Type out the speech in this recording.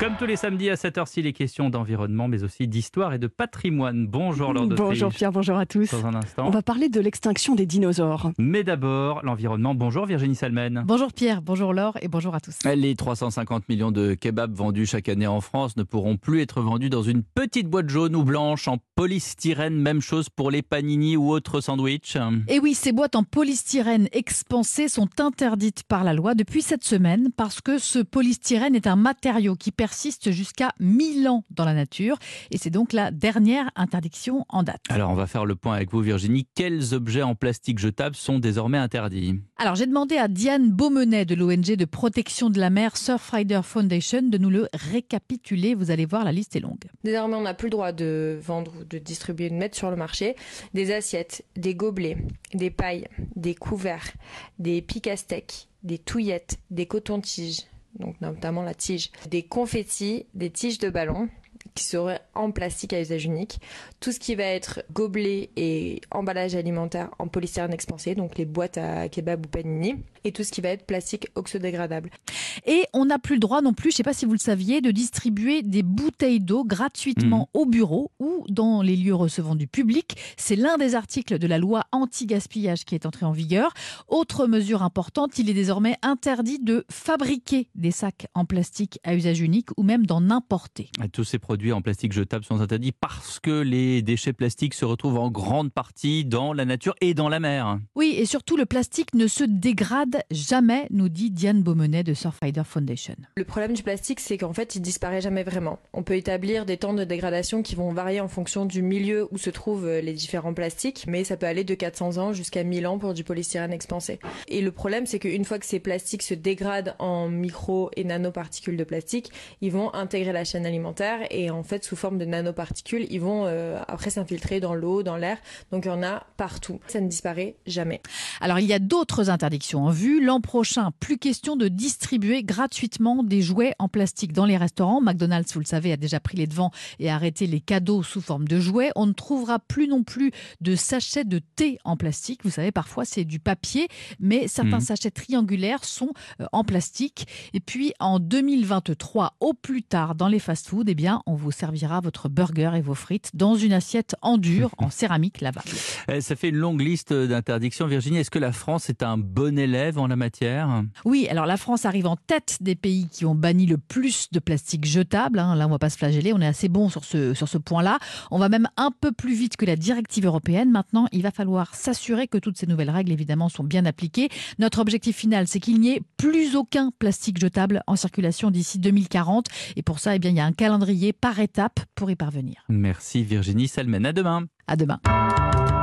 Comme tous les samedis à cette heure-ci, les questions d'environnement, mais aussi d'histoire et de patrimoine. Bonjour Laure de Bonjour Pierre, bonjour à tous. Dans un instant. On va parler de l'extinction des dinosaures. Mais d'abord, l'environnement. Bonjour Virginie Salmen. Bonjour Pierre, bonjour Laure et bonjour à tous. Les 350 millions de kebabs vendus chaque année en France ne pourront plus être vendus dans une petite boîte jaune ou blanche en polystyrène. Même chose pour les panini ou autres sandwichs. Et oui, ces boîtes en polystyrène expansé sont interdites par la loi depuis cette semaine parce que ce polystyrène est un matériau qui persiste jusqu'à 1000 ans dans la nature et c'est donc la dernière interdiction en date. Alors on va faire le point avec vous Virginie. Quels objets en plastique jetable sont désormais interdits? Alors j'ai demandé à Diane Beaumenet de l'ONG de protection de la mer Surfrider Foundation de nous le récapituler. Vous allez voir, la liste est longue. Désormais, on n'a plus le droit de vendre ou de distribuer, de mettre sur le marché des assiettes, des gobelets, des pailles, des couverts, des piques à steak, des touillettes, des cotons-tiges, donc notamment la tige, des confettis, des tiges de ballon qui seraient en plastique à usage unique, tout ce qui va être gobelet et emballage alimentaire en polystyrène expansé, donc les boîtes à kebab ou panini, et tout ce qui va être plastique oxodégradable. Et on n'a plus le droit non plus, je ne sais pas si vous le saviez, de distribuer des bouteilles d'eau gratuitement au bureau ou dans les lieux recevant du public. C'est l'un des articles de la loi anti-gaspillage qui est entré en vigueur. Autre mesure importante, il est désormais interdit de fabriquer des sacs en plastique à usage unique ou même d'en importer. Tous ces produits en plastique jetable sont interdits parce que les déchets plastiques se retrouvent en grande partie dans la nature et dans la mer. Oui, et surtout le plastique ne se dégrade jamais, nous dit Diane Beaumenet de Surfrider Foundation. Le problème du plastique, c'est qu'en fait, il disparaît jamais vraiment. On peut établir des temps de dégradation qui vont varier en fonction du milieu où se trouvent les différents plastiques, mais ça peut aller de 400 ans jusqu'à 1000 ans pour du polystyrène expansé. Et le problème, c'est qu'une fois que ces plastiques se dégradent en micro et nanoparticules de plastique, ils vont intégrer la chaîne alimentaire et en fait, sous forme de nanoparticules, ils vont euh, après s'infiltrer dans l'eau, dans l'air. Donc il y en a partout. Ça ne disparaît jamais. Alors il y a d'autres interdictions en vue. L'an prochain, plus question de distribuer gratuitement des jouets en plastique dans les restaurants. McDonald's, vous le savez, a déjà pris les devants et arrêté les cadeaux sous forme de jouets. On ne trouvera plus non plus de sachets de thé en plastique. Vous savez, parfois c'est du papier, mais certains Mhm. sachets triangulaires sont euh, en plastique. Et puis en 2023, au plus tard, dans les fast-foods, eh bien, on vous servira votre burger et vos frites dans une assiette en dur, en céramique lavable. Eh, Ça fait une longue liste d'interdictions. Virginie, est-ce que la France est un bon élève en la matière? Oui, alors la France arrive en tête des pays qui ont banni le plus de plastique jetable. hein. Là, on va pas se flageller, on est assez bon sur ce, sur ce point-là. On va même un peu plus vite que la directive européenne. Maintenant, il va falloir s'assurer que toutes ces nouvelles règles, évidemment, sont bien appliquées. Notre objectif final, c'est qu'il n'y ait plus aucun plastique jetable en circulation d'ici 2040. Et pour ça, eh bien, il y a un calendrier par étape pour y parvenir. Merci Virginie Salmen. À demain. À demain.